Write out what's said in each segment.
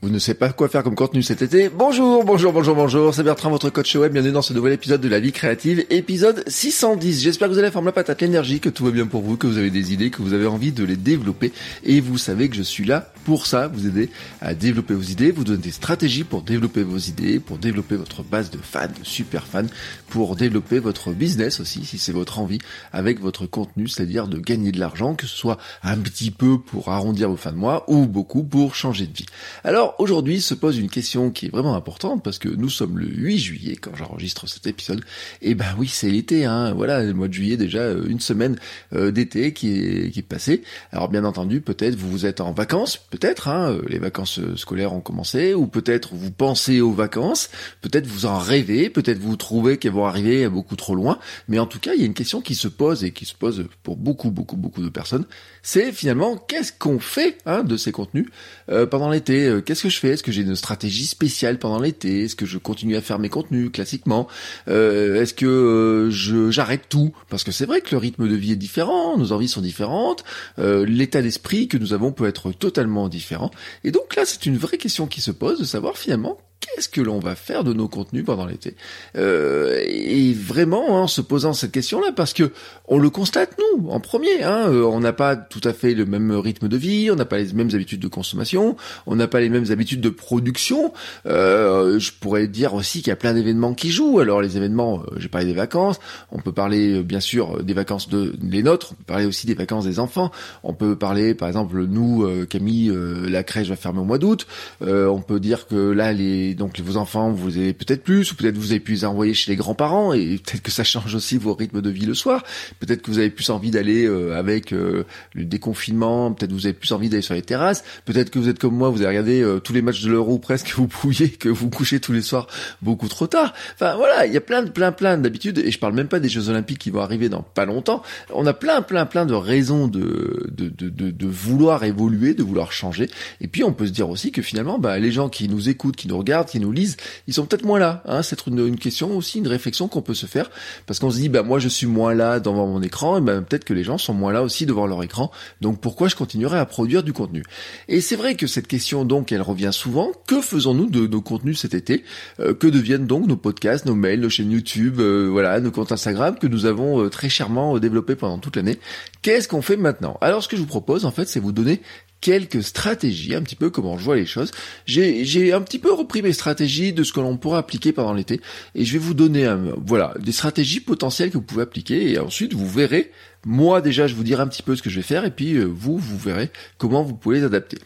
Vous ne savez pas quoi faire comme contenu cet été Bonjour, bonjour, bonjour, bonjour, c'est Bertrand, votre coach web, bienvenue dans ce nouvel épisode de la vie créative, épisode 610. J'espère que vous allez former la patate, l'énergie, que tout va bien pour vous, que vous avez des idées, que vous avez envie de les développer. Et vous savez que je suis là pour ça, vous aider à développer vos idées, vous donner des stratégies pour développer vos idées, pour développer votre base de fans, de super fans, pour développer votre business aussi, si c'est votre envie, avec votre contenu, c'est-à-dire de gagner de l'argent, que ce soit un petit peu pour arrondir vos fins de mois ou beaucoup pour changer de vie. Alors, aujourd'hui se pose une question qui est vraiment importante parce que nous sommes le 8 juillet quand j'enregistre cet épisode. Et ben oui, c'est l'été, hein. Voilà, le mois de juillet déjà euh, une semaine euh, d'été qui est qui est passée. Alors bien entendu, peut-être vous vous êtes en vacances, peut-être, hein, euh, les vacances scolaires ont commencé, ou peut-être vous pensez aux vacances, peut-être vous en rêvez, peut-être vous trouvez qu'elles vont arriver beaucoup trop loin. Mais en tout cas, il y a une question qui se pose et qui se pose pour beaucoup, beaucoup, beaucoup de personnes. C'est finalement qu'est-ce qu'on fait hein, de ces contenus pendant l'été que je fais? Est-ce que j'ai une stratégie spéciale pendant l'été? Est-ce que je continue à faire mes contenus classiquement? Euh, Est-ce que euh, j'arrête tout? Parce que c'est vrai que le rythme de vie est différent, nos envies sont différentes, euh, l'état d'esprit que nous avons peut être totalement différent. Et donc là, c'est une vraie question qui se pose de savoir finalement qu'est-ce que l'on va faire de nos contenus pendant l'été? Euh, Et vraiment, hein, en se posant cette question-là, parce que on le constate nous en premier, hein, euh, on n'a pas tout à fait le même rythme de vie, on n'a pas les mêmes habitudes de consommation, on n'a pas les mêmes habitudes de production. Euh, je pourrais dire aussi qu'il y a plein d'événements qui jouent. Alors les événements, euh, j'ai parlé des vacances, on peut parler bien sûr des vacances de les nôtres, on peut parler aussi des vacances des enfants, on peut parler par exemple nous, Camille, la crèche va fermer au mois d'août, on peut dire que là les donc vos enfants, vous avez peut-être plus, ou peut-être vous avez pu les envoyer chez les grands-parents, et peut-être que ça change aussi vos rythmes de vie le soir. Peut-être que vous avez plus envie d'aller euh, avec euh, le déconfinement, peut-être que vous avez plus envie d'aller sur les terrasses, peut-être que vous êtes comme moi, vous avez regardé euh, tous les matchs de l'Euro presque, vous pouviez, que vous couchez tous les soirs beaucoup trop tard. Enfin voilà, il y a plein plein plein d'habitudes, et je parle même pas des Jeux Olympiques qui vont arriver dans pas longtemps. On a plein plein plein de raisons de de, de, de, de vouloir évoluer, de vouloir changer. Et puis on peut se dire aussi que finalement, bah, les gens qui nous écoutent, qui nous regardent, qui nous lisent, ils sont peut-être moins là. Hein. C'est une, une, question aussi, une réflexion qu'on peut se faire, parce qu'on se dit, bah moi je suis moins là devant mon écran, et ben peut-être que les gens sont moins là aussi devant leur écran. Donc pourquoi je continuerai à produire du contenu? Et c'est vrai que cette question donc, elle revient souvent. Que faisons-nous de nos contenus cet été? Euh, Que deviennent donc nos podcasts, nos mails, nos chaînes YouTube, euh, voilà, nos comptes Instagram que nous avons euh, très chèrement développés pendant toute l'année? Qu'est-ce qu'on fait maintenant? Alors ce que je vous propose en fait, c'est vous donner quelques stratégies, un petit peu comment je vois les choses. J'ai un petit peu repris mes stratégies de ce que l'on pourrait appliquer pendant l'été et je vais vous donner un, voilà des stratégies potentielles que vous pouvez appliquer et ensuite vous verrez. Moi déjà je vous dirai un petit peu ce que je vais faire et puis euh, vous vous verrez comment vous pouvez les adapter.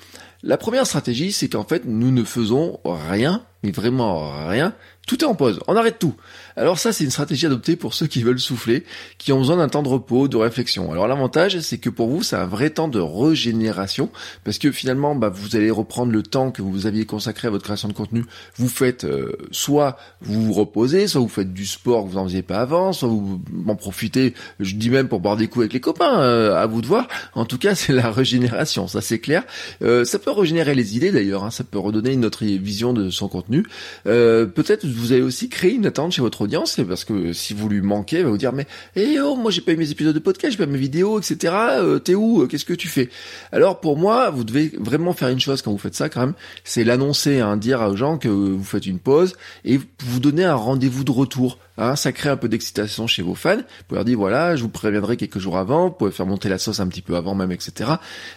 La première stratégie c'est qu'en fait nous ne faisons rien mais vraiment rien tout est en pause, on arrête tout. Alors ça, c'est une stratégie adoptée pour ceux qui veulent souffler, qui ont besoin d'un temps de repos, de réflexion. Alors l'avantage, c'est que pour vous, c'est un vrai temps de régénération, parce que finalement, bah, vous allez reprendre le temps que vous aviez consacré à votre création de contenu. Vous faites euh, soit vous vous reposez, soit vous faites du sport que vous n'en faisiez pas avant, soit vous en profitez, je dis même pour boire des coups avec les copains, euh, à vous de voir. En tout cas, c'est la régénération, ça c'est clair. Euh, ça peut régénérer les idées d'ailleurs, hein, ça peut redonner une autre vision de son contenu. Peut-être vous allez aussi créer une attente chez votre audience, parce que si vous lui manquez, elle va vous dire mais eh oh moi j'ai pas eu mes épisodes de podcast, j'ai pas mes vidéos, etc. Euh, T'es où Qu'est-ce que tu fais? Alors pour moi, vous devez vraiment faire une chose quand vous faites ça quand même, c'est l'annoncer, hein, dire aux gens que vous faites une pause et vous donner un rendez-vous de retour. Hein, ça crée un peu d'excitation chez vos fans. Vous pouvez leur dire voilà, je vous préviendrai quelques jours avant, vous pouvez faire monter la sauce un petit peu avant même, etc.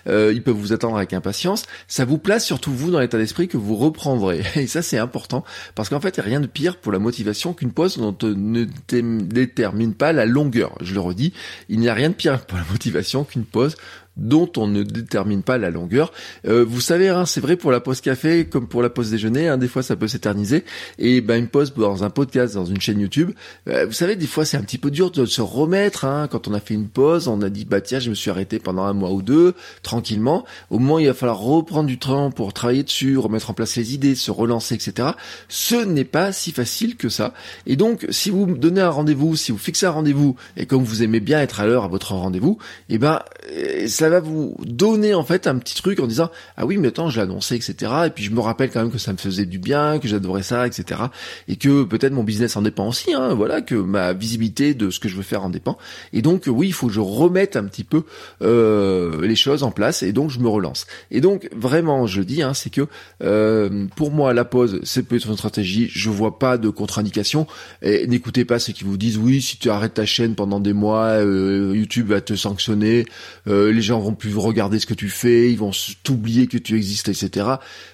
Euh, ils peuvent vous attendre avec impatience. Ça vous place surtout vous dans l'état d'esprit que vous reprendrez. Et ça c'est important parce qu'en fait il n'y a rien de pire pour la motivation qu'une pause dont on ne détermine pas la longueur. Je le redis, il n'y a rien de pire pour la motivation qu'une pause dont on ne détermine pas la longueur. Euh, vous savez, hein, c'est vrai pour la pause café comme pour la pause déjeuner, hein, des fois ça peut s'éterniser. Et ben une pause dans un podcast, dans une chaîne YouTube, euh, vous savez, des fois c'est un petit peu dur de se remettre. Hein, quand on a fait une pause, on a dit bah tiens, je me suis arrêté pendant un mois ou deux, tranquillement. Au moment il va falloir reprendre du temps pour travailler dessus, remettre en place les idées, se relancer, etc. Ce n'est pas si facile que ça. Et donc, si vous donnez un rendez-vous, si vous fixez un rendez-vous, et comme vous aimez bien être à l'heure à votre rendez-vous, eh ben euh, ça va vous donner en fait un petit truc en disant ah oui mais attends je annoncé etc. Et puis je me rappelle quand même que ça me faisait du bien, que j'adorais ça etc. Et que peut-être mon business en dépend aussi. Hein, voilà que ma visibilité de ce que je veux faire en dépend. Et donc oui il faut que je remette un petit peu euh, les choses en place et donc je me relance. Et donc vraiment je dis hein, c'est que euh, pour moi la pause c'est peut-être une stratégie. Je vois pas de contre-indication. Et n'écoutez pas ceux qui vous disent oui si tu arrêtes ta chaîne pendant des mois euh, YouTube va te sanctionner. Euh, les gens vont plus regarder ce que tu fais, ils vont t'oublier que tu existes, etc.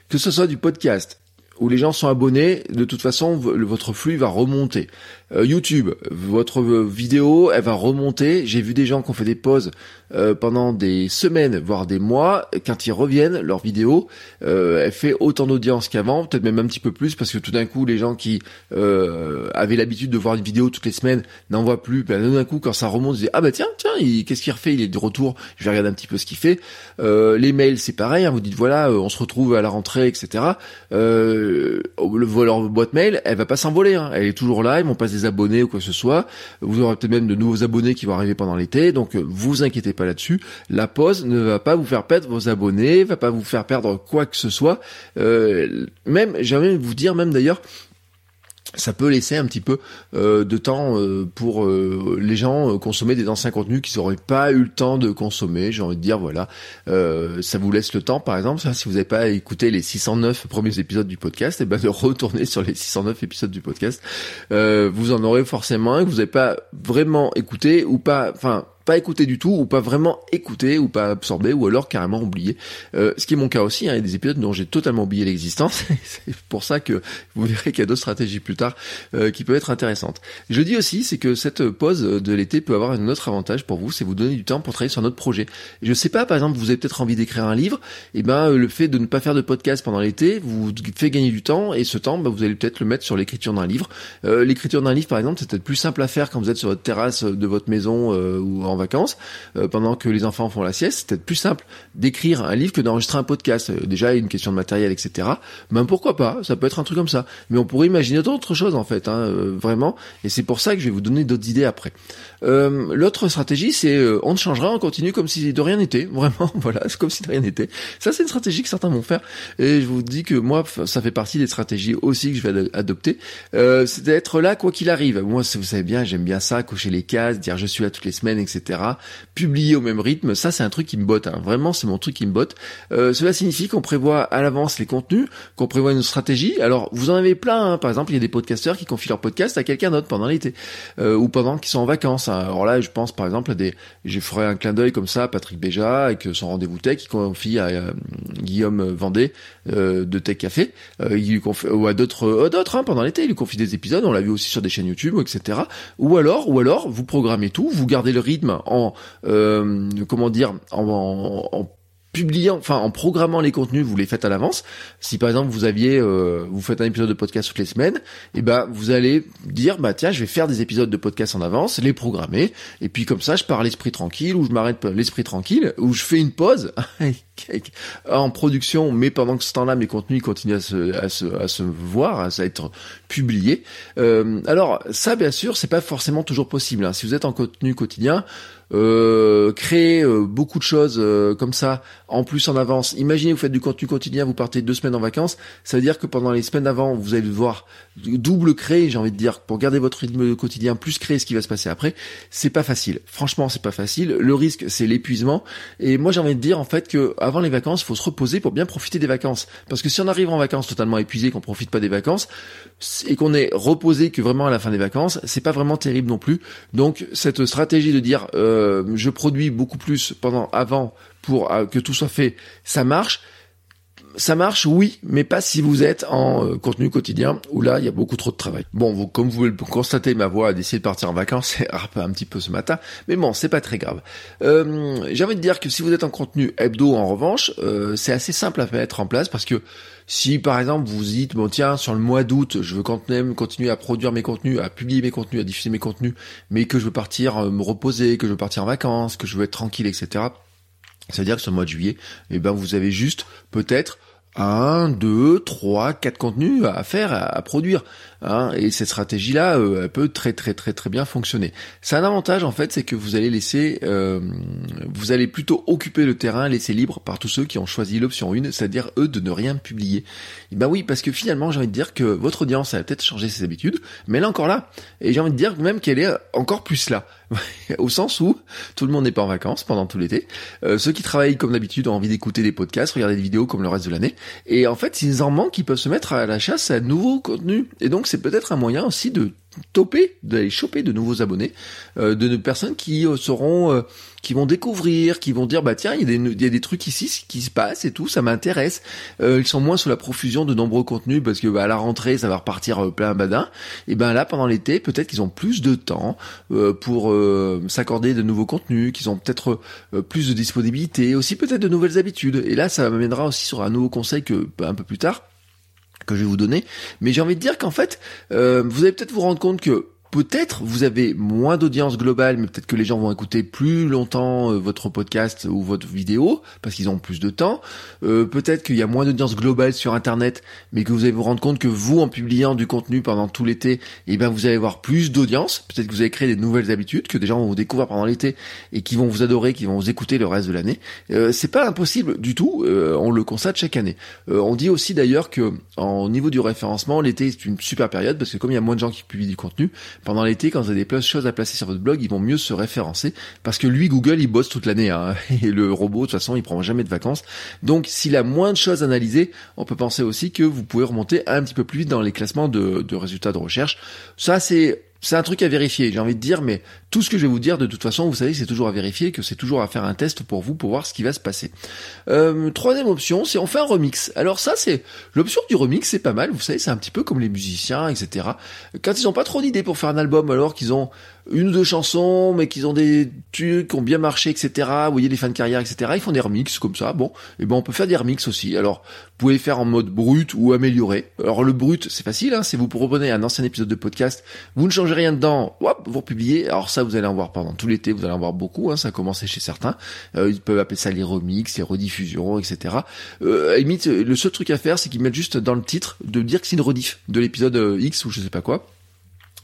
Que ce soit du podcast, où les gens sont abonnés, de toute façon, votre flux va remonter. Euh, YouTube, votre vidéo, elle va remonter. J'ai vu des gens qui ont fait des pauses euh, pendant des semaines, voire des mois. Quand ils reviennent, leur vidéo, euh, elle fait autant d'audience qu'avant, peut-être même un petit peu plus, parce que tout d'un coup, les gens qui avaient l'habitude de voir une vidéo toutes les semaines n'en voient plus. Ben, d'un coup, quand ça remonte, ils disent ah bah tiens, tiens, qu'est-ce qu'il refait? Il est de retour. Je vais regarder un petit peu ce qu'il fait. les mails, c'est pareil. Hein, vous dites voilà, on se retrouve à la rentrée, etc. le, leur boîte mail, elle va pas s'envoler. Hein. Elle est toujours là. Ils vont passer abonnés ou quoi que ce soit. Vous aurez peut-être même de nouveaux abonnés qui vont arriver pendant l'été, donc euh, vous inquiétez pas là-dessus. La pause ne va pas vous faire perdre vos abonnés, va pas vous faire perdre quoi que ce soit. Euh, même, j'ai envie de vous dire même d'ailleurs, ça peut laisser un petit peu euh, de temps euh, pour euh, les gens consommer des anciens contenus qu'ils n'auraient pas eu le temps de consommer. J'ai envie de dire, voilà, ça vous laisse le temps, par exemple, si vous n'avez pas écouté les 609 premiers épisodes du podcast, et eh ben de retourner sur les 609 épisodes du podcast. vous en aurez forcément un que vous n'avez pas vraiment écouté ou pas, enfin pas écouter du tout ou pas vraiment écouter ou pas absorber ou alors carrément oublier. Euh, ce qui est mon cas aussi, hein, il y a des épisodes dont j'ai totalement oublié l'existence. c'est pour ça que vous verrez qu'il y a d'autres stratégies plus tard euh, qui peuvent être intéressantes. Je dis aussi, c'est que cette pause de l'été peut avoir un autre avantage pour vous, c'est vous donner du temps pour travailler sur notre projet. Je sais pas, par exemple, vous avez peut-être envie d'écrire un livre, et eh ben le fait de ne pas faire de podcast pendant l'été vous fait gagner du temps et ce temps, ben, vous allez peut-être le mettre sur l'écriture d'un livre. Euh, l'écriture d'un livre, par exemple, c'est peut-être plus simple à faire quand vous êtes sur votre terrasse de votre maison ou en vacances, euh, pendant que les enfants font la sieste, c'est peut-être plus simple d'écrire un livre que d'enregistrer un podcast. Euh, déjà, une question de matériel, etc. Ben pourquoi pas Ça peut être un truc comme ça. Mais on pourrait imaginer d'autres choses en fait, hein, euh, vraiment. Et c'est pour ça que je vais vous donner d'autres idées après. L'autre stratégie, c'est on changera, on continue comme si de rien n'était. Vraiment, voilà, c'est comme si de rien n'était. Ça, c'est une stratégie que certains vont faire. Et je vous dis que moi, ça fait partie des stratégies aussi que je vais adopter. c'est d'être là quoi qu'il arrive. Moi, vous savez bien, j'aime bien ça, cocher les cases, dire je suis là toutes les semaines, etc publier au même rythme, ça c'est un truc qui me botte. Hein. Vraiment, c'est mon truc qui me botte. Euh, cela signifie qu'on prévoit à l'avance les contenus, qu'on prévoit une stratégie. Alors, vous en avez plein. Hein. Par exemple, il y a des podcasteurs qui confient leur podcast à quelqu'un d'autre pendant l'été euh, ou pendant qu'ils sont en vacances. Hein. Alors là, je pense par exemple à des, je ferai un clin d'œil comme ça à Patrick Béja avec son rendez-vous tech qui confie à euh, Guillaume Vendée de Tech Café, il lui confie, ou à d'autres, d'autres pendant l'été. Il lui confie des épisodes. On l'a vu aussi sur des chaînes YouTube, etc. Ou alors, ou alors, vous programmez tout, vous gardez le rythme en euh, comment dire, en, en, publiant, enfin en programmant les contenus, vous les faites à l'avance. Si par exemple vous aviez, euh, vous faites un épisode de podcast toutes les semaines, et eh ben vous allez dire bah tiens je vais faire des épisodes de podcast en avance, les programmer, et puis comme ça je pars l'esprit tranquille ou je m'arrête l'esprit tranquille ou je fais une pause en production, mais pendant que ce temps-là mes contenus continuent à se, à se, à se voir, à être publiés. Euh, alors ça bien sûr c'est pas forcément toujours possible. Hein. Si vous êtes en contenu quotidien, euh, créer euh, beaucoup de choses euh, comme ça en plus en avance. Imaginez vous faites du contenu quotidien, vous partez deux semaines en vacances, ça veut dire que pendant les semaines d'avant, vous allez devoir double créer, j'ai envie de dire, pour garder votre rythme quotidien, plus créer ce qui va se passer après. C'est pas facile. Franchement, c'est pas facile. Le risque, c'est l'épuisement. Et moi, j'ai envie de dire en fait que avant les vacances, faut se reposer pour bien profiter des vacances. Parce que si on arrive en vacances totalement épuisé, qu'on profite pas des vacances et qu'on est reposé que vraiment à la fin des vacances, c'est pas vraiment terrible non plus. Donc cette stratégie de dire euh, je produis beaucoup plus pendant avant pour euh, que tout soit fait, ça marche ça marche, oui, mais pas si vous êtes en euh, contenu quotidien où là il y a beaucoup trop de travail. Bon, comme vous pouvez le constater, ma voix a décidé de partir en vacances, un petit peu ce matin, mais bon, c'est pas très grave. Euh, J'ai envie de dire que si vous êtes en contenu hebdo, en revanche, euh, c'est assez simple à mettre en place parce que si par exemple vous dites bon tiens sur le mois d'août je veux même continuer à produire mes contenus, à publier mes contenus, à diffuser mes contenus, mais que je veux partir euh, me reposer, que je veux partir en vacances, que je veux être tranquille, etc. C'est-à-dire que sur le mois de juillet, eh ben vous avez juste peut-être un, deux, trois, quatre contenus à faire, à, produire. Hein, et cette stratégie-là, euh, elle peut très très très très bien fonctionner. C'est un avantage en fait, c'est que vous allez laisser, euh, vous allez plutôt occuper le terrain, laisser libre par tous ceux qui ont choisi l'option 1, c'est-à-dire eux de ne rien publier. Et ben oui, parce que finalement, j'ai envie de dire que votre audience a peut-être changé ses habitudes, mais elle est encore là. Et j'ai envie de dire même qu'elle est encore plus là. Au sens où tout le monde n'est pas en vacances pendant tout l'été. Euh, ceux qui travaillent comme d'habitude ont envie d'écouter des podcasts, regarder des vidéos comme le reste de l'année. Et en fait, s'ils en manquent, ils peuvent se mettre à la chasse à nouveaux contenus. Et donc, c'est peut-être un moyen aussi de toper, d'aller choper de nouveaux abonnés, euh, de, personnes qui euh, seront, euh, qui vont découvrir, qui vont dire bah tiens il y, a des, y a des trucs ici qui se passent et tout, ça m'intéresse. ils sont moins sous la profusion de nombreux contenus parce que bah, à la rentrée ça va repartir plein badin. Et ben là pendant l'été peut-être qu'ils ont plus de temps pour s'accorder de nouveaux contenus, qu'ils ont peut-être plus de disponibilité, aussi peut-être de nouvelles habitudes. Et là ça m'amènera aussi sur un nouveau conseil que bah, un peu plus tard que je vais vous donner. Mais j'ai envie de dire qu'en fait, euh, vous allez peut-être vous rendre compte que peut-être vous avez moins d'audience globale, mais peut-être que les gens vont écouter plus longtemps euh, votre podcast ou votre vidéo parce qu'ils ont plus de temps. Euh, peut-être qu'il y a moins d'audience globale sur Internet, mais que vous allez vous rendre compte que vous, en publiant du contenu pendant tout l'été, eh ben vous allez avoir plus d'audience. Peut-être que vous allez créer des nouvelles habitudes que des gens vont vous découvrir pendant l'été et qui vont vous adorer, qui vont vous écouter le reste de l'année. Euh, c'est pas impossible du tout. on le constate chaque année. on dit aussi d'ailleurs que au niveau du référencement, l'été est une super période parce que comme il y a moins de gens qui publient du contenu, pendant l'été, quand vous avez des choses à placer sur votre blog, ils vont mieux se référencer parce que lui, Google, il bosse toute l'année hein, et le robot, de toute façon, il prend jamais de vacances. Donc, s'il a moins de choses à analyser, on peut penser aussi que vous pouvez remonter un petit peu plus vite dans les classements de, de résultats de recherche. Ça, c'est c'est un truc à vérifier, j'ai envie de dire, mais tout ce que je vais vous dire, de toute façon, vous savez que c'est toujours à vérifier, que c'est toujours à faire un test pour vous, pour voir ce qui va se passer. Euh, troisième option, c'est on fait un remix. Alors ça, c'est l'option du remix, c'est pas mal. Vous savez, c'est un petit peu comme les musiciens, etc. Quand ils ont pas trop d'idées pour faire un album, alors qu'ils ont une ou deux chansons, mais qu'ils ont des trucs qui ont bien marché, etc. Vous voyez les fans de carrière, etc. Ils font des remixes comme ça. Bon, et eh ben on peut faire des remixes aussi. Alors, vous pouvez faire en mode brut ou amélioré. Alors le brut, c'est facile. Hein, c'est vous reprenez un ancien épisode de podcast, vous ne changez rien dedans, hop, vous republiez. Alors ça, vous allez en voir pendant tout l'été. Vous allez en voir beaucoup. Hein, ça a commencé chez certains. Euh, ils peuvent appeler ça les remixes, les rediffusions, etc. Euh, limite, le seul truc à faire, c'est qu'ils mettent juste dans le titre de dire que c'est une rediff de l'épisode euh, X ou je sais pas quoi.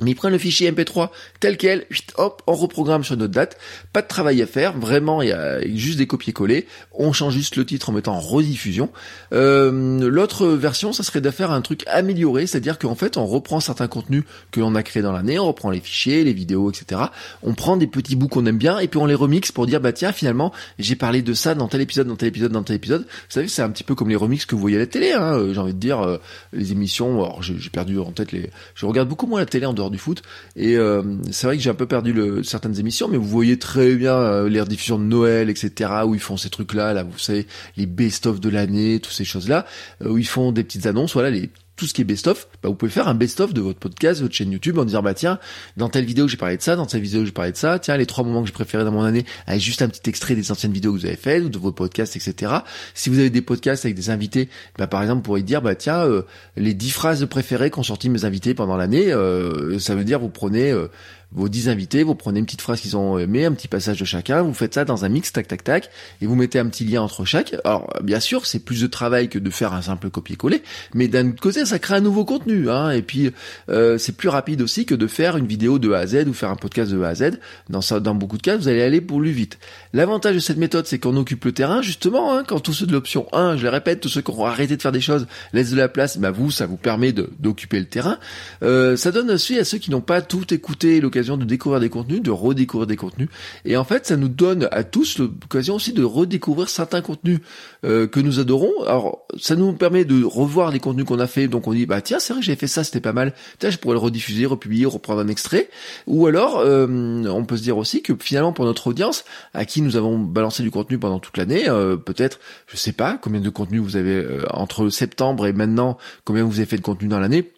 Mais ils prennent le fichier MP3 tel quel, hop, on reprogramme sur notre date. Pas de travail à faire, vraiment, il y a juste des copier-coller. On change juste le titre en mettant rediffusion. Euh, L'autre version, ça serait de faire un truc amélioré, c'est-à-dire qu'en fait, on reprend certains contenus que l'on a créés dans l'année, on reprend les fichiers, les vidéos, etc. On prend des petits bouts qu'on aime bien et puis on les remixe pour dire, bah tiens, finalement, j'ai parlé de ça dans tel épisode, dans tel épisode, dans tel épisode. Vous savez, c'est un petit peu comme les remixes que vous voyez à la télé. Hein. J'ai envie de dire, euh, les émissions. Alors, j'ai perdu en tête les. Je regarde beaucoup moins la télé en dehors du foot. Et euh, c'est vrai que j'ai un peu perdu le, certaines émissions, mais vous voyez très bien euh, les rediffusions de Noël, etc., où ils font ces trucs-là, là, vous savez, les best-of de l'année, toutes ces choses-là, euh, où ils font des petites annonces, voilà, les tout ce qui est best-of, bah vous pouvez faire un best-of de votre podcast, votre chaîne YouTube en disant bah tiens, dans telle vidéo j'ai parlé de ça, dans telle vidéo j'ai parlé de ça, tiens les trois moments que j'ai préférés dans mon année, avec juste un petit extrait des anciennes vidéos que vous avez faites ou de vos podcasts, etc. Si vous avez des podcasts avec des invités, bah par exemple vous pourriez dire bah tiens euh, les dix phrases préférées qu'ont sorti mes invités pendant l'année, euh, ça veut dire vous prenez euh, vos 10 invités, vous prenez une petite phrase qu'ils ont aimé, un petit passage de chacun, vous faites ça dans un mix, tac tac tac, et vous mettez un petit lien entre chaque. Alors bien sûr, c'est plus de travail que de faire un simple copier-coller, mais d'un autre côté, ça crée un nouveau contenu, hein, et puis euh, c'est plus rapide aussi que de faire une vidéo de A à Z ou faire un podcast de A à Z. Dans ça, dans beaucoup de cas, vous allez aller pour plus vite. L'avantage de cette méthode, c'est qu'on occupe le terrain, justement, hein, quand tous ceux de l'option 1, je le répète, tous ceux qui ont arrêté de faire des choses laissent de la place, bah vous, ça vous permet d'occuper le terrain. Euh, ça donne aussi à ceux qui n'ont pas tout écouté l'occasion de découvrir des contenus, de redécouvrir des contenus. Et en fait, ça nous donne à tous l'occasion aussi de redécouvrir certains contenus euh, que nous adorons. Alors, ça nous permet de revoir les contenus qu'on a fait. Donc on dit, bah tiens, c'est vrai que j'ai fait ça, c'était pas mal. Tiens, je pourrais le rediffuser, republier, reprendre un extrait. Ou alors, euh, on peut se dire aussi que finalement, pour notre audience, à qui nous avons balancé du contenu pendant toute l'année, euh, peut-être, je sais pas combien de contenu vous avez entre septembre et maintenant, combien vous avez fait de contenu dans l'année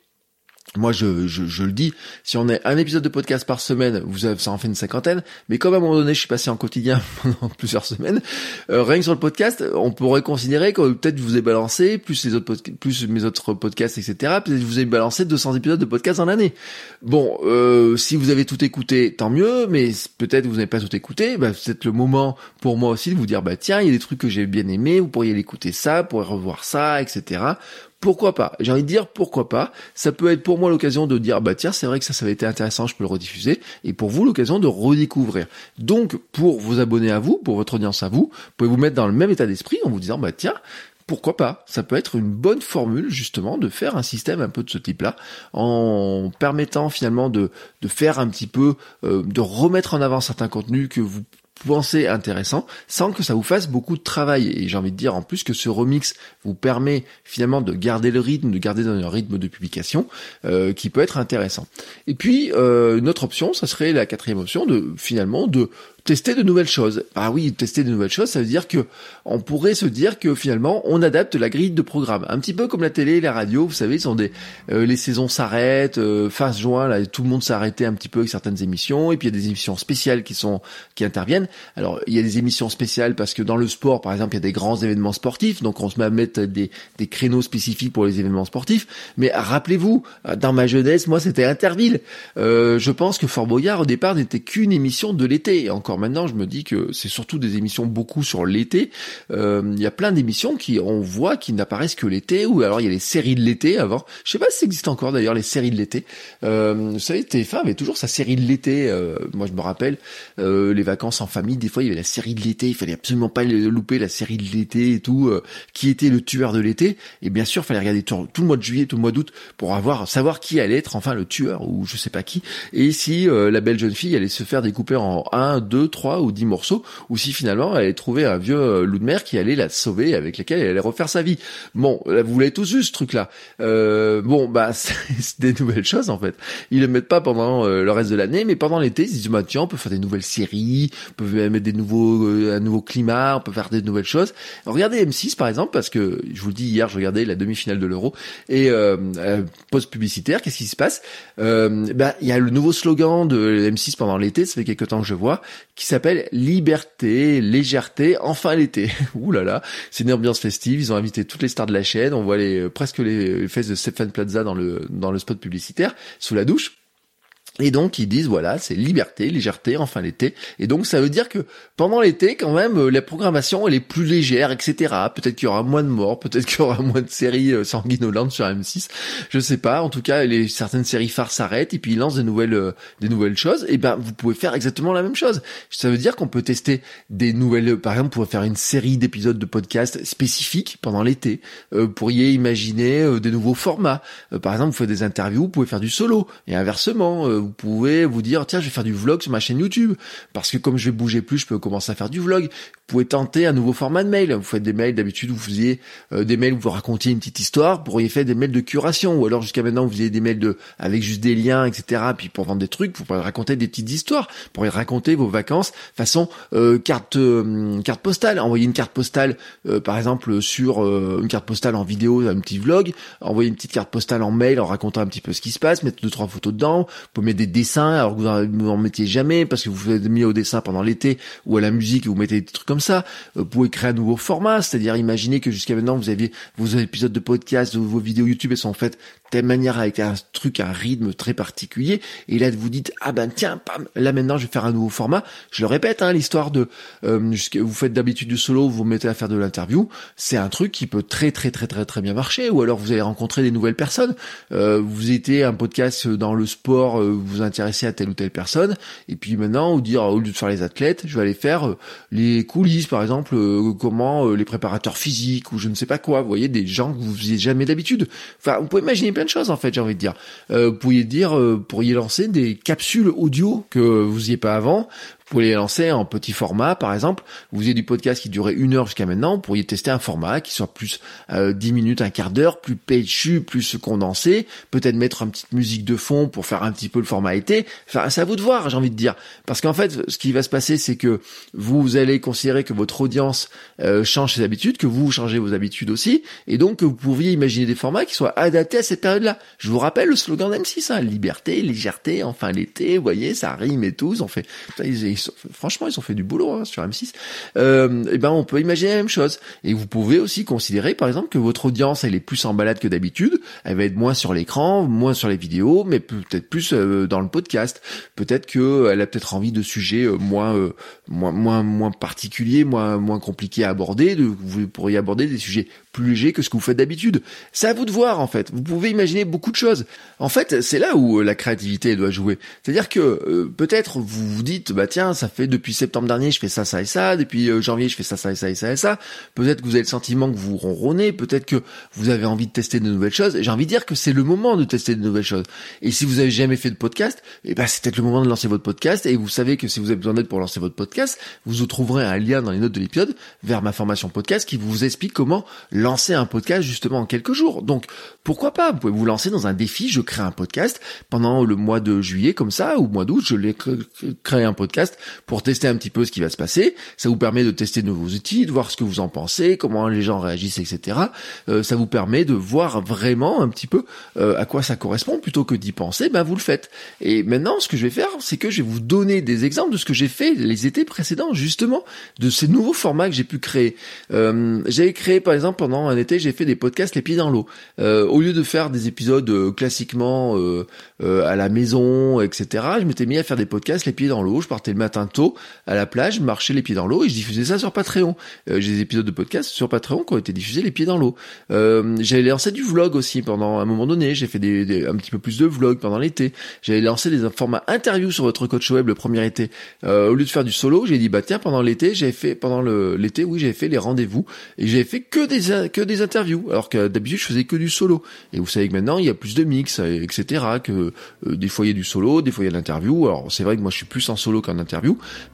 moi, je, le dis, si on est un épisode de podcast par semaine, vous avez, ça en fait une cinquantaine. Mais comme à un moment donné, je suis passé en quotidien pendant plusieurs semaines, euh, rien que sur le podcast, on pourrait considérer que peut-être vous avez balancé plus les autres plus mes autres podcasts, etc. Peut-être vous avez balancé 200 épisodes de podcast en l'année. Bon, euh, si vous avez tout écouté, tant mieux. Mais peut-être vous n'avez pas tout écouté. Bah, c'est le moment pour moi aussi de vous dire, bah tiens, il y a des trucs que j'ai bien aimé. Vous pourriez l'écouter ça, vous pourriez revoir ça, etc pourquoi pas J'ai envie de dire pourquoi pas. Ça peut être pour moi l'occasion de dire bah tiens c'est vrai que ça ça avait été intéressant, je peux le rediffuser. Et pour vous l'occasion de redécouvrir. Donc pour vous abonner à vous, pour votre audience à vous, vous pouvez vous mettre dans le même état d'esprit en vous disant bah tiens pourquoi pas Ça peut être une bonne formule justement de faire un système un peu de ce type-là, en permettant finalement de, de faire un petit peu, euh, de remettre en avant certains contenus que vous pensez intéressant sans que ça vous fasse beaucoup de travail. Et j'ai envie de dire en plus que ce remix vous permet finalement de garder le rythme, de garder un rythme de publication euh, qui peut être intéressant. Et puis euh, une autre option, ça serait la quatrième option de finalement de tester de nouvelles choses. Ah oui, tester de nouvelles choses, ça veut dire que on pourrait se dire que finalement on adapte la grille de programme, un petit peu comme la télé, la radio. Vous savez, sont des euh, les saisons s'arrêtent, euh, fin juin, là tout le monde arrêté un petit peu avec certaines émissions, et puis il y a des émissions spéciales qui sont qui interviennent. Alors il y a des émissions spéciales parce que dans le sport, par exemple, il y a des grands événements sportifs, donc on se met à mettre des des créneaux spécifiques pour les événements sportifs. Mais rappelez-vous, dans ma jeunesse, moi c'était Interville. Euh, je pense que Fort Boyard au départ n'était qu'une émission de l'été. Encore maintenant, je me dis que c'est surtout des émissions beaucoup sur l'été. Euh, il y a plein d'émissions qui, on voit, qui n'apparaissent que l'été, ou alors il y a les séries de l'été avant. Je sais pas si ça existe encore d'ailleurs, les séries de l'été. Euh, vous savez, TF1 avait toujours sa série de l'été. Euh, moi, je me rappelle, les vacances en famille, des fois, il y avait la série de l'été. Il fallait absolument pas louper la série de l'été et tout. qui était le tueur de l'été? Et bien sûr, fallait regarder tout, le mois de juillet, tout le mois d'août, pour avoir savoir qui allait être enfin le tueur, ou je sais pas qui. Et si la belle jeune fille allait se faire découper en 1, 2, 3 ou 10 morceaux, ou si finalement elle allait trouver un vieux euh, loup de mer qui allait la sauver, avec lequel elle allait refaire sa vie. Bon, vous l'avez tous vu ce truc-là. Euh, bon, bah c'est des nouvelles choses en fait. Ils le mettent pas pendant euh, le reste de l'année, mais pendant l'été, ils disent bah tiens, on peut faire des nouvelles séries, on peut mettre des nouveaux, un nouveau climat, on peut faire des nouvelles choses. regardez M6 par exemple, parce que je vous le dis hier, je regardais la demi-finale de l'Euro et euh, post publicitaire, qu'est-ce qui se passe? Bah il y a le nouveau slogan de M6 pendant l'été, ça fait quelques temps que je vois, qui s'appelle Liberté, légèreté, enfin l'été. Ouh là là, c'est une ambiance festive. Ils ont invité toutes les stars de la chaîne. On voit les presque les fesses de Stéphane Plaza dans le dans le spot publicitaire sous la douche. Et donc ils disent voilà, c'est liberté, légèreté, enfin l'été. Et donc ça veut dire que pendant l'été, quand même, euh, la programmation elle est plus légère, etc. Peut-être qu'il y aura moins de morts, peut-être qu'il y aura moins de séries euh, sanguinolentes sur M6. Je sais pas. En tout cas, les certaines séries phares s'arrêtent et puis ils lancent des nouvelles euh, des nouvelles choses. Et ben vous pouvez faire exactement la même chose. Ça veut dire qu'on peut tester des nouvelles. Par exemple, vous pouvez faire une série d'épisodes de podcast spécifiques pendant l'été. vous pourriez imaginer des nouveaux formats. par exemple, vous faites des interviews, vous pouvez faire du solo et inversement vous pouvez vous dire tiens je vais faire du vlog sur ma chaîne YouTube parce que comme je vais bouger plus je peux commencer à faire du vlog. Vous pouvez tenter un nouveau format de mail. Vous faites des mails d'habitude vous faisiez euh, des mails où vous racontiez une petite histoire. Vous pourriez faire des mails de curation ou alors jusqu'à maintenant vous faisiez des mails de avec juste des liens etc. Puis pour vendre des trucs vous pourriez raconter des petites histoires. Vous pourriez raconter vos vacances façon euh, carte euh, carte postale. Envoyer une carte postale par exemple sur une carte postale en vidéo un petit vlog. Envoyer une petite carte postale en mail en racontant un petit peu ce qui se passe. Mettre deux trois photos dedans. Vous pouvez des dessins alors que vous n'en mettiez jamais parce que vous faites mis au dessin pendant l'été ou à la musique et vous mettez des trucs comme ça. Euh, vous pouvez créer un nouveau format, c'est-à-dire imaginer que jusqu'à maintenant vous aviez vos épisodes de podcast, vos vidéos YouTube, elles sont faites telle manière avec un truc, un rythme très particulier. Et là, vous dites, ah ben tiens, pam, là maintenant, je vais faire un nouveau format. Je le répète, hein, l'histoire de, euh, vous faites d'habitude du solo, vous vous mettez à faire de l'interview, c'est un truc qui peut très très très très très bien marcher. Ou alors vous allez rencontrer des nouvelles personnes. Euh, vous étiez un podcast dans le sport, euh, vous intéresser à telle ou telle personne, et puis maintenant, vous dire, au lieu de faire les athlètes, je vais aller faire les coulisses, par exemple, comment les préparateurs physiques, ou je ne sais pas quoi, vous voyez, des gens que vous faisiez jamais d'habitude. Enfin, vous pouvez imaginer plein de choses, en fait, j'ai envie de dire. vous pourriez dire, pourriez lancer des capsules audio que vous faisiez pas avant, vous pouvez les lancer en petit format, par exemple. Vous avez du podcast qui durait une heure jusqu'à maintenant. Vous pourriez tester un format qui soit plus euh, 10 minutes, un quart d'heure, plus péchu, plus condensé. Peut-être mettre une petite musique de fond pour faire un petit peu le format été. Enfin, c'est à vous de voir, j'ai envie de dire. Parce qu'en fait, ce qui va se passer, c'est que vous allez considérer que votre audience euh, change ses habitudes, que vous changez vos habitudes aussi, et donc que vous pourriez imaginer des formats qui soient adaptés à cette période-là. Je vous rappelle le slogan d'M6, hein, liberté, légèreté, enfin l'été, vous voyez, ça rime et tout. Ils franchement, ils ont fait du boulot hein, sur M6. Euh, et ben, on peut imaginer la même chose. Et vous pouvez aussi considérer, par exemple, que votre audience, elle est plus en balade que d'habitude. Elle va être moins sur l'écran, moins sur les vidéos, mais peut-être plus euh, dans le podcast. Peut-être que elle a peut-être envie de sujets euh, moins, euh, moins, moins, moins particuliers, moins, moins compliqués à aborder. De, vous pourriez aborder des sujets plus léger que ce que vous faites d'habitude. C'est à vous de voir en fait. Vous pouvez imaginer beaucoup de choses. En fait, c'est là où euh, la créativité doit jouer. C'est-à-dire que euh, peut-être vous vous dites bah tiens, ça fait depuis septembre dernier, je fais ça ça et ça, depuis euh, janvier, je fais ça ça et ça et ça et ça. Peut-être que vous avez le sentiment que vous ronronnez, peut-être que vous avez envie de tester de nouvelles choses. J'ai envie de dire que c'est le moment de tester de nouvelles choses. Et si vous avez jamais fait de podcast, eh ben c'est peut-être le moment de lancer votre podcast et vous savez que si vous avez besoin d'aide pour lancer votre podcast, vous trouverez un lien dans les notes de l'épisode vers ma formation podcast qui vous explique comment lancer un podcast justement en quelques jours. Donc pourquoi pas? Vous pouvez vous lancer dans un défi. Je crée un podcast pendant le mois de juillet comme ça ou mois d'août. Je l'ai créé un podcast pour tester un petit peu ce qui va se passer. Ça vous permet de tester de nouveaux outils, de voir ce que vous en pensez, comment les gens réagissent, etc. Euh, ça vous permet de voir vraiment un petit peu euh, à quoi ça correspond plutôt que d'y penser. Ben vous le faites. Et maintenant, ce que je vais faire, c'est que je vais vous donner des exemples de ce que j'ai fait les étés précédents, justement, de ces nouveaux formats que j'ai pu créer. Euh, J'avais créé par exemple pendant un été, j'ai fait des podcasts les pieds dans l'eau. Au lieu de faire des épisodes classiquement à la maison, etc., je m'étais mis à faire des podcasts les pieds dans l'eau. Je partais matin tôt à la plage, je marchais les pieds dans l'eau et je diffusais ça sur Patreon. j'ai des épisodes de podcasts sur Patreon qui ont été diffusés les pieds dans l'eau. j'avais lancé du vlog aussi pendant un moment donné. J'ai fait des, un petit peu plus de vlog pendant l'été. J'avais lancé des formats interviews sur votre coach web le premier été. au lieu de faire du solo, j'ai dit bah tiens pendant l'été, j'avais fait pendant l'été, oui j'avais fait les rendez-vous et j'avais fait que des que des interviews, alors que d'habitude je faisais que du solo. Et vous savez que maintenant il y a plus de mix, etc. Que euh, des fois il y a du solo, des fois il y a l'interview. Alors c'est vrai que moi je suis plus en solo qu'en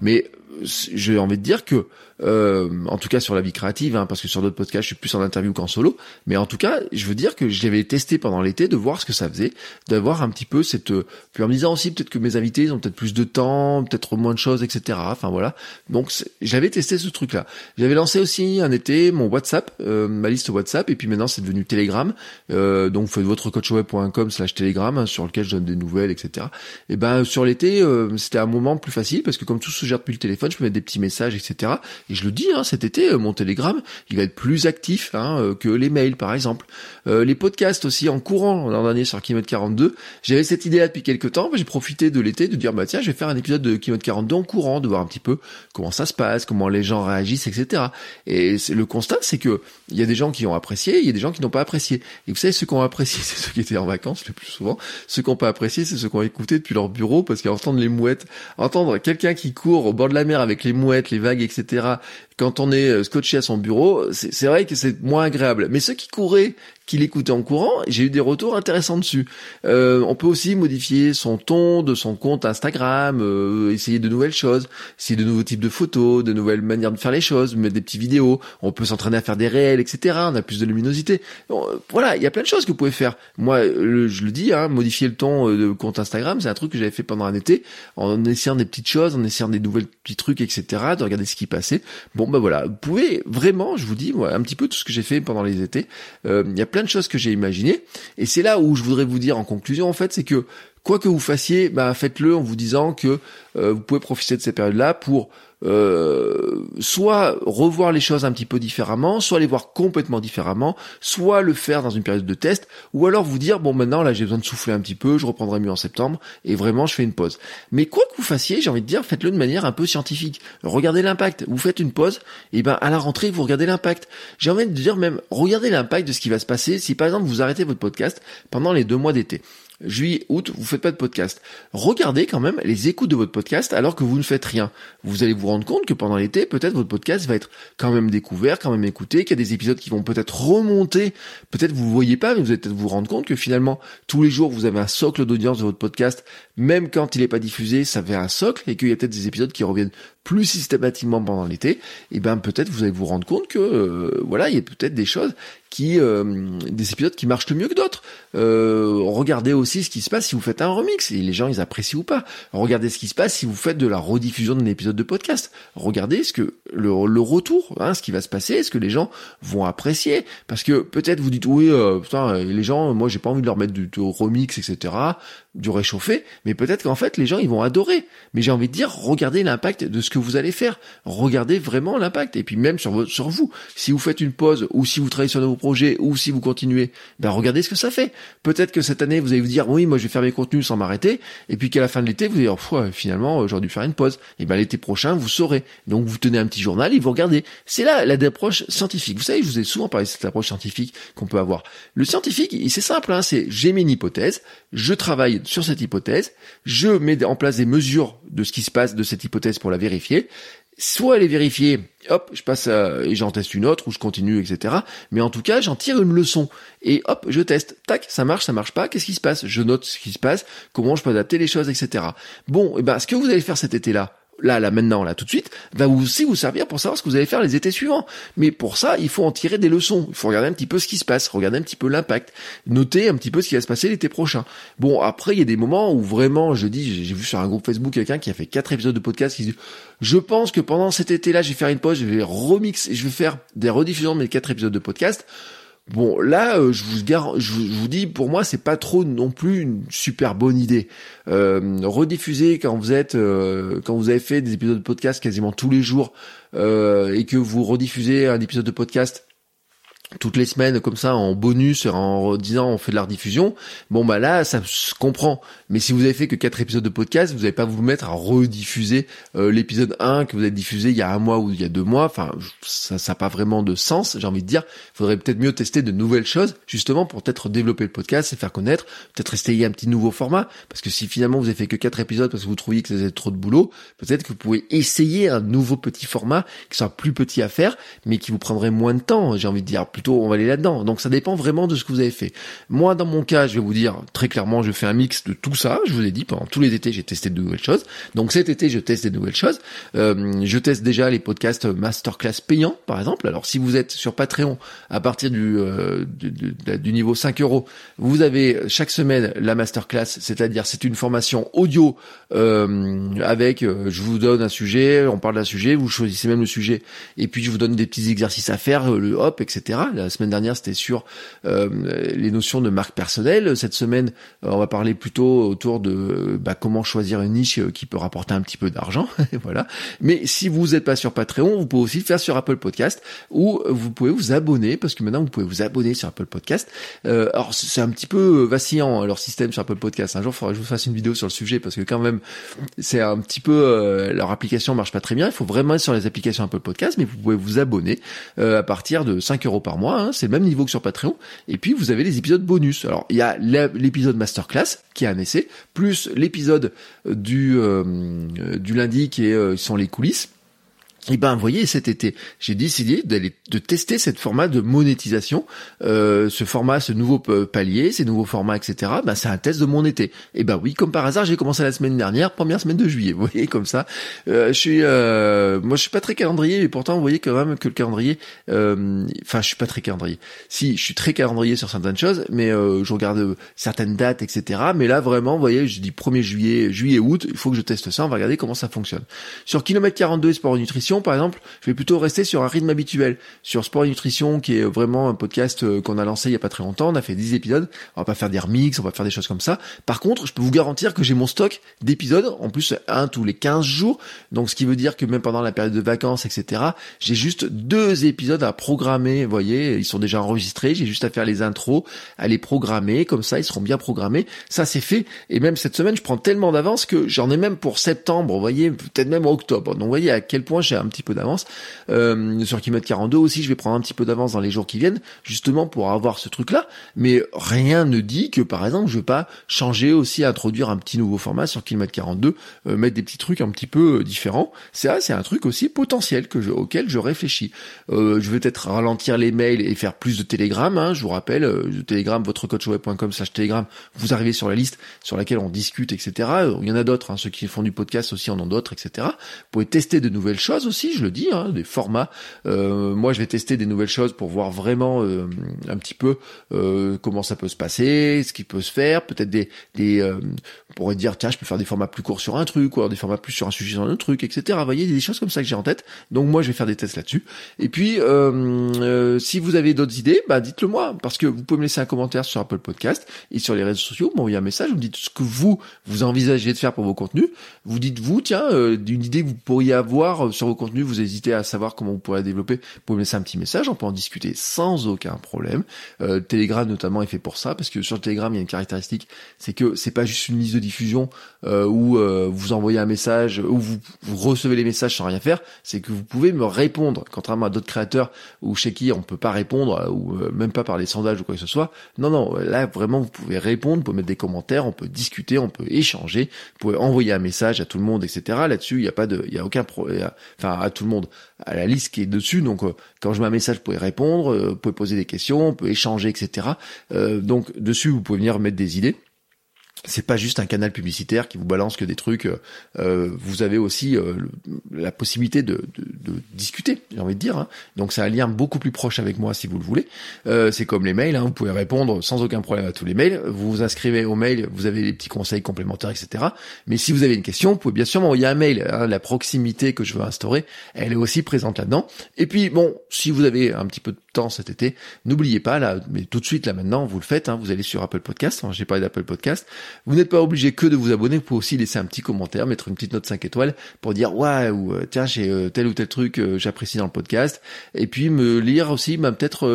mais j'ai envie de dire que euh, en tout cas sur la vie créative, hein, parce que sur d'autres podcasts, je suis plus en interview qu'en solo. Mais en tout cas, je veux dire que je l'avais testé pendant l'été, de voir ce que ça faisait, d'avoir un petit peu cette. Euh, puis en me disant aussi peut-être que mes invités ils ont peut-être plus de temps, peut-être moins de choses, etc. Enfin voilà. Donc j'avais testé ce truc-là. J'avais lancé aussi un été mon WhatsApp, euh, ma liste WhatsApp, et puis maintenant c'est devenu Telegram. Euh, donc faites votre coachweb.com slash Telegram hein, sur lequel je donne des nouvelles, etc. Et ben sur l'été, euh, c'était un moment plus facile parce que comme tout se gère depuis le téléphone, je peux mettre des petits messages, etc. Et je le dis, hein, cet été, euh, mon Telegram, il va être plus actif hein, euh, que les mails, par exemple. Euh, les podcasts aussi, en courant l'an dernier sur Keynote 42, j'avais cette idée-là depuis quelques temps, j'ai profité de l'été de dire, bah tiens, je vais faire un épisode de Keynote 42 en courant, de voir un petit peu comment ça se passe, comment les gens réagissent, etc. Et le constat, c'est que il y a des gens qui ont apprécié, il y a des gens qui n'ont pas apprécié. Et vous savez, ceux qui ont apprécié, c'est ceux qui étaient en vacances le plus souvent. Ceux qui n'ont pas apprécié, c'est ceux qui ont écouté depuis leur bureau, parce qu'entendre les mouettes, entendre quelqu'un qui court au bord de la mer avec les mouettes, les vagues, etc., quand on est euh, scotché à son bureau, c'est vrai que c'est moins agréable. Mais ceux qui couraient qu'il écoutait en courant, j'ai eu des retours intéressants dessus. Euh, on peut aussi modifier son ton de son compte Instagram, euh, essayer de nouvelles choses, essayer de nouveaux types de photos, de nouvelles manières de faire les choses, mettre des petites vidéos. On peut s'entraîner à faire des réels, etc. On a plus de luminosité. voilà, il y a plein de choses que vous pouvez faire. Moi, je le dis, hein, modifier le ton euh, de compte Instagram, c'est un truc que j'avais fait pendant un été, en essayant des petites choses, en essayant des nouvelles petits trucs, etc. De regarder ce qui passait. Bon, ben voilà, vous pouvez vraiment, je vous dis, moi, un petit peu tout ce que j'ai fait pendant les étés. A plein de choses que j'ai imaginées. Et c'est là où je voudrais vous dire en conclusion, en fait, c'est que quoi que vous fassiez, bah, faites-le en vous disant que euh, vous pouvez profiter de ces périodes-là pour euh, soit revoir les choses un petit peu différemment, soit les voir complètement différemment, soit le faire dans une période de test, ou alors vous dire bon maintenant là j'ai besoin de souffler un petit peu, je reprendrai mieux en septembre et vraiment je fais une pause. Mais quoi que vous fassiez, j'ai envie de dire faites-le de manière un peu scientifique. Regardez l'impact. Vous faites une pause et ben à la rentrée vous regardez l'impact. J'ai envie de dire même regardez l'impact de ce qui va se passer si par exemple vous arrêtez votre podcast pendant les deux mois d'été. Juillet, août, vous faites pas de podcast. Regardez quand même les écoutes de votre podcast alors que vous ne faites rien. Vous allez vous rendre compte que pendant l'été, peut-être votre podcast va être quand même découvert, quand même écouté, qu'il y a des épisodes qui vont peut-être remonter. Peut-être vous voyez pas, mais vous allez peut-être vous rendre compte que finalement, tous les jours, vous avez un socle d'audience de votre podcast, même quand il n'est pas diffusé, ça fait un socle, et qu'il y a peut-être des épisodes qui reviennent plus systématiquement pendant l'été, et ben peut-être vous allez vous rendre compte que euh, voilà, il y a peut-être des choses qui euh, des épisodes qui marchent mieux que d'autres. Euh, regardez aussi ce qui se passe si vous faites un remix et les gens ils apprécient ou pas. Regardez ce qui se passe si vous faites de la rediffusion d'un épisode de podcast. Regardez ce que le, le retour, hein, ce qui va se passer, ce que les gens vont apprécier. Parce que peut-être vous dites oui, euh, putain, les gens, moi j'ai pas envie de leur mettre du remix, etc du réchauffé, mais peut-être qu'en fait les gens ils vont adorer. Mais j'ai envie de dire, regardez l'impact de ce que vous allez faire. Regardez vraiment l'impact. Et puis même sur, sur vous, si vous faites une pause, ou si vous travaillez sur nouveaux projets, ou si vous continuez, ben regardez ce que ça fait. Peut-être que cette année vous allez vous dire, oui, moi je vais faire mes contenus sans m'arrêter, et puis qu'à la fin de l'été vous allez dire, finalement j'aurais dû faire une pause. Et ben l'été prochain vous saurez. Donc vous tenez un petit journal et vous regardez. C'est là la approche scientifique. Vous savez, je vous ai souvent parlé de cette approche scientifique qu'on peut avoir. Le scientifique, c'est simple, hein, c'est j'ai une hypothèse, je travaille sur cette hypothèse, je mets en place des mesures de ce qui se passe de cette hypothèse pour la vérifier. Soit elle est vérifiée, hop, je passe et j'en teste une autre ou je continue, etc. Mais en tout cas, j'en tire une leçon et hop, je teste. Tac, ça marche, ça marche pas. Qu'est-ce qui se passe? Je note ce qui se passe, comment je peux adapter les choses, etc. Bon, eh ben, ce que vous allez faire cet été-là, là, là, maintenant, là, tout de suite, va aussi vous servir pour savoir ce que vous allez faire les étés suivants. Mais pour ça, il faut en tirer des leçons. Il faut regarder un petit peu ce qui se passe, regarder un petit peu l'impact, noter un petit peu ce qui va se passer l'été prochain. Bon, après, il y a des moments où vraiment, je dis, j'ai vu sur un groupe Facebook quelqu'un qui a fait quatre épisodes de podcast qui dit, je pense que pendant cet été-là, je vais faire une pause, je vais remixer, je vais faire des rediffusions de mes quatre épisodes de podcast. Bon, là, euh, je vous je vous dis, pour moi, c'est pas trop non plus une super bonne idée. Euh, rediffuser quand vous êtes, euh, quand vous avez fait des épisodes de podcast quasiment tous les jours et que vous rediffusez un épisode de podcast toutes les semaines comme ça en bonus en disant on fait de la rediffusion. Bon bah là ça se comprend. Mais si vous avez fait que quatre épisodes de podcast vous n'allez pas vous mettre à rediffuser euh, l'épisode 1 que vous avez diffusé il y a un mois ou il y a deux mois. Enfin ça n'a pas vraiment de sens j'ai envie de dire. Faudrait peut-être mieux tester de nouvelles choses justement pour peut-être développer le podcast et faire connaître peut-être essayer un petit nouveau format. Parce que si finalement vous avez fait que quatre épisodes parce que vous trouviez que ça faisait trop de boulot peut-être que vous pouvez essayer un nouveau petit format qui sera plus petit à faire mais qui vous prendrait moins de temps j'ai envie de dire on va aller là-dedans. Donc ça dépend vraiment de ce que vous avez fait. Moi, dans mon cas, je vais vous dire très clairement, je fais un mix de tout ça. Je vous ai dit, pendant tous les étés, j'ai testé de nouvelles choses. Donc cet été, je teste des nouvelles choses. Euh, je teste déjà les podcasts masterclass payants, par exemple. Alors si vous êtes sur Patreon à partir du, euh, niveau 5 euros, vous avez chaque semaine la masterclass, c'est-à-dire c'est une formation audio euh, avec, je vous donne un sujet, on parle d'un sujet, vous choisissez même le sujet, et puis je vous donne des petits exercices à faire, le hop, etc. La semaine dernière, c'était sur euh, les notions de marque personnelle. Cette semaine, euh, on va parler plutôt autour de bah, comment choisir une niche euh, qui peut rapporter un petit peu d'argent. voilà. Mais si vous n'êtes pas sur Patreon, vous pouvez aussi le faire sur Apple Podcast ou vous pouvez vous abonner parce que maintenant vous pouvez vous abonner sur Apple Podcast. alors c'est un petit peu vacillant hein, leur système sur Apple Podcast. Un jour, il faudra que je vous fasse une vidéo sur le sujet parce que quand même, c'est un petit peu leur application marche pas très bien. Il faut vraiment être sur les applications Apple Podcast, mais vous pouvez vous abonner à partir de 5 euros par Hein, c'est le même niveau que sur Patreon. Et puis vous avez les épisodes bonus. Alors il y a l'épisode masterclass qui est un essai, plus l'épisode du euh, du lundi qui est euh, sont les coulisses. Et eh ben, vous voyez, cet été, j'ai décidé d'aller de tester cette format de monétisation, euh, ce format, ce nouveau palier, ces nouveaux formats, etc. Ben, c'est un test de mon été. Et eh ben oui, comme par hasard, j'ai commencé la semaine dernière, première semaine de juillet. Vous voyez, comme ça. Euh, je suis, euh, moi, je suis pas très calendrier, mais pourtant, vous voyez quand même que le calendrier, euh, enfin, je suis pas très calendrier. Si, je suis très calendrier sur certaines choses, mais euh, je regarde certaines dates, etc. Mais là, vraiment, vous voyez, je dis 1er juillet, juillet, août, il faut que je teste ça. On va regarder comment ça fonctionne. Sur kilomètre 42 sport et nutrition par exemple, je vais plutôt rester sur un rythme habituel. Sur Sport et Nutrition, qui est vraiment un podcast euh, qu'on a lancé il y a pas très longtemps, on a fait 10 épisodes. On va pas faire des remix, on va faire des choses comme ça. Par contre, je peux vous garantir que j'ai mon stock d'épisodes, en plus un tous les 15 jours. Donc ce qui veut dire que même pendant la période de vacances, etc., j'ai juste deux épisodes à programmer. Vous voyez, ils sont déjà enregistrés. J'ai juste à faire les intros, à les programmer. Comme ça, ils seront bien programmés. Ça, c'est fait. Et même cette semaine, je prends tellement d'avance que j'en ai même pour septembre, vous voyez, peut-être même octobre. Donc vous voyez à quel point j'ai un un petit peu d'avance. Euh, sur kilomètre 42 aussi, je vais prendre un petit peu d'avance dans les jours qui viennent, justement pour avoir ce truc-là. Mais rien ne dit que, par exemple, je vais pas changer aussi, introduire un petit nouveau format sur kilomètre 42, euh, mettre des petits trucs un petit peu euh, différents. C'est c'est un truc aussi potentiel que auquel je réfléchis. Euh, je vais peut-être ralentir les mails et faire plus de Telegram. Hein, je vous rappelle, euh, Telegram, votrecoachweb.com slash Telegram. Vous arrivez sur la liste sur laquelle on discute, etc. Il y en a d'autres. Hein, ceux qui font du podcast aussi en ont d'autres, etc. Vous pouvez tester de nouvelles choses aussi. Je le dis, hein, des formats. Euh, moi, je vais tester des nouvelles choses pour voir vraiment euh, un petit peu euh, comment ça peut se passer, ce qui peut se faire. Peut-être des, des on pourrait dire tiens, je peux faire des formats plus courts sur un truc, ou des formats plus sur un sujet sur un autre truc, etc. Vous voyez, des choses comme ça que j'ai en tête. Donc moi, je vais faire des tests là-dessus. Et puis, si vous avez d'autres idées, bah dites-le moi, parce que vous pouvez me laisser un commentaire sur Apple Podcast et sur les réseaux sociaux, m'envoyer un message, vous me dites ce que vous vous envisagez de faire pour vos contenus. Vous dites vous, tiens, d'une idée que vous pourriez avoir sur vos contenus, vous hésitez à savoir comment vous pourrez la développer, vous pouvez me laisser un petit message, on peut en discuter sans aucun problème. Euh, Telegram notamment est fait pour ça, parce que sur Telegram il y a une caractéristique, c'est que c'est pas juste une liste de diffusion euh, où euh, vous envoyez un message, où vous, recevez les messages sans rien faire, c'est que vous pouvez me répondre, contrairement à d'autres créateurs où chez qui on peut pas répondre, ou même pas par les sondages ou quoi que ce soit. Non, non, là vraiment vous pouvez répondre, vous pouvez mettre des commentaires, on peut discuter, on peut échanger, vous pouvez envoyer un message à tout le monde, etc. Là-dessus, il n'y a pas de, il y a aucun problème, à tout le monde, à la liste qui est dessus. Donc euh, quand je mets un message, vous pouvez répondre, euh, vous pouvez poser des questions, on peut échanger, etc. Euh, donc dessus, vous pouvez venir mettre des idées c'est pas juste un canal publicitaire qui vous balance que des trucs. Euh, vous avez aussi euh, la possibilité de, discuter, j'ai envie de dire. Hein. Donc c'est un lien beaucoup plus proche avec moi si vous le voulez. Euh, c'est comme les mails, hein. vous pouvez répondre sans aucun problème à tous les mails. Vous vous inscrivez au mail, vous avez des petits conseils complémentaires, etc. Mais si vous avez une question, vous pouvez bien sûr m'envoyer un mail. Hein. La proximité que je veux instaurer, elle est aussi présente là-dedans. Et puis bon, si vous avez un petit peu de temps cet été, n'oubliez pas là, mais tout de suite là maintenant, vous le faites. Hein. vous allez sur Apple Podcast. J'ai parlé d'Apple Podcast vous n'êtes pas obligé que de vous abonner, vous pouvez aussi laisser un petit commentaire, mettre une petite note 5 étoiles pour dire ouais ou euh, tiens j'ai euh, tel ou tel truc euh, j'apprécie dans le podcast et puis me lire aussi bah, peut-être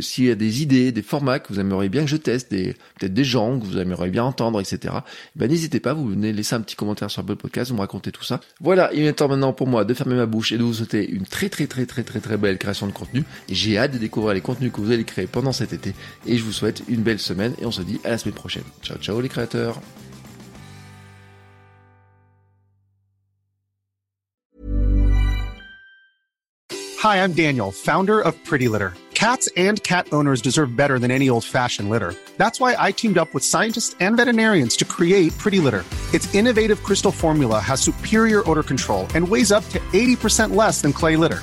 s'il y a des idées, des formats que vous aimeriez bien que je teste, des peut-être des gens que vous aimeriez bien entendre, etc. Ben n'hésitez pas, vous venez laisser un petit commentaire sur Apple Podcast, vous me racontez tout ça. Voilà, il est temps maintenant pour moi de fermer ma bouche et de vous souhaiter une très très très très très très belle création de contenu. J'ai hâte de découvrir les contenus que vous allez créer pendant cet été. Et je vous souhaite une belle semaine et on se dit à la semaine prochaine. Ciao ciao les créateurs. Hi, I'm Daniel, founder of Pretty Litter. Cats and cat owners deserve better than any old-fashioned litter. That's why I teamed up with scientists and veterinarians to create Pretty Litter. Its innovative crystal formula has superior odor control and weighs up to 80% less than clay litter.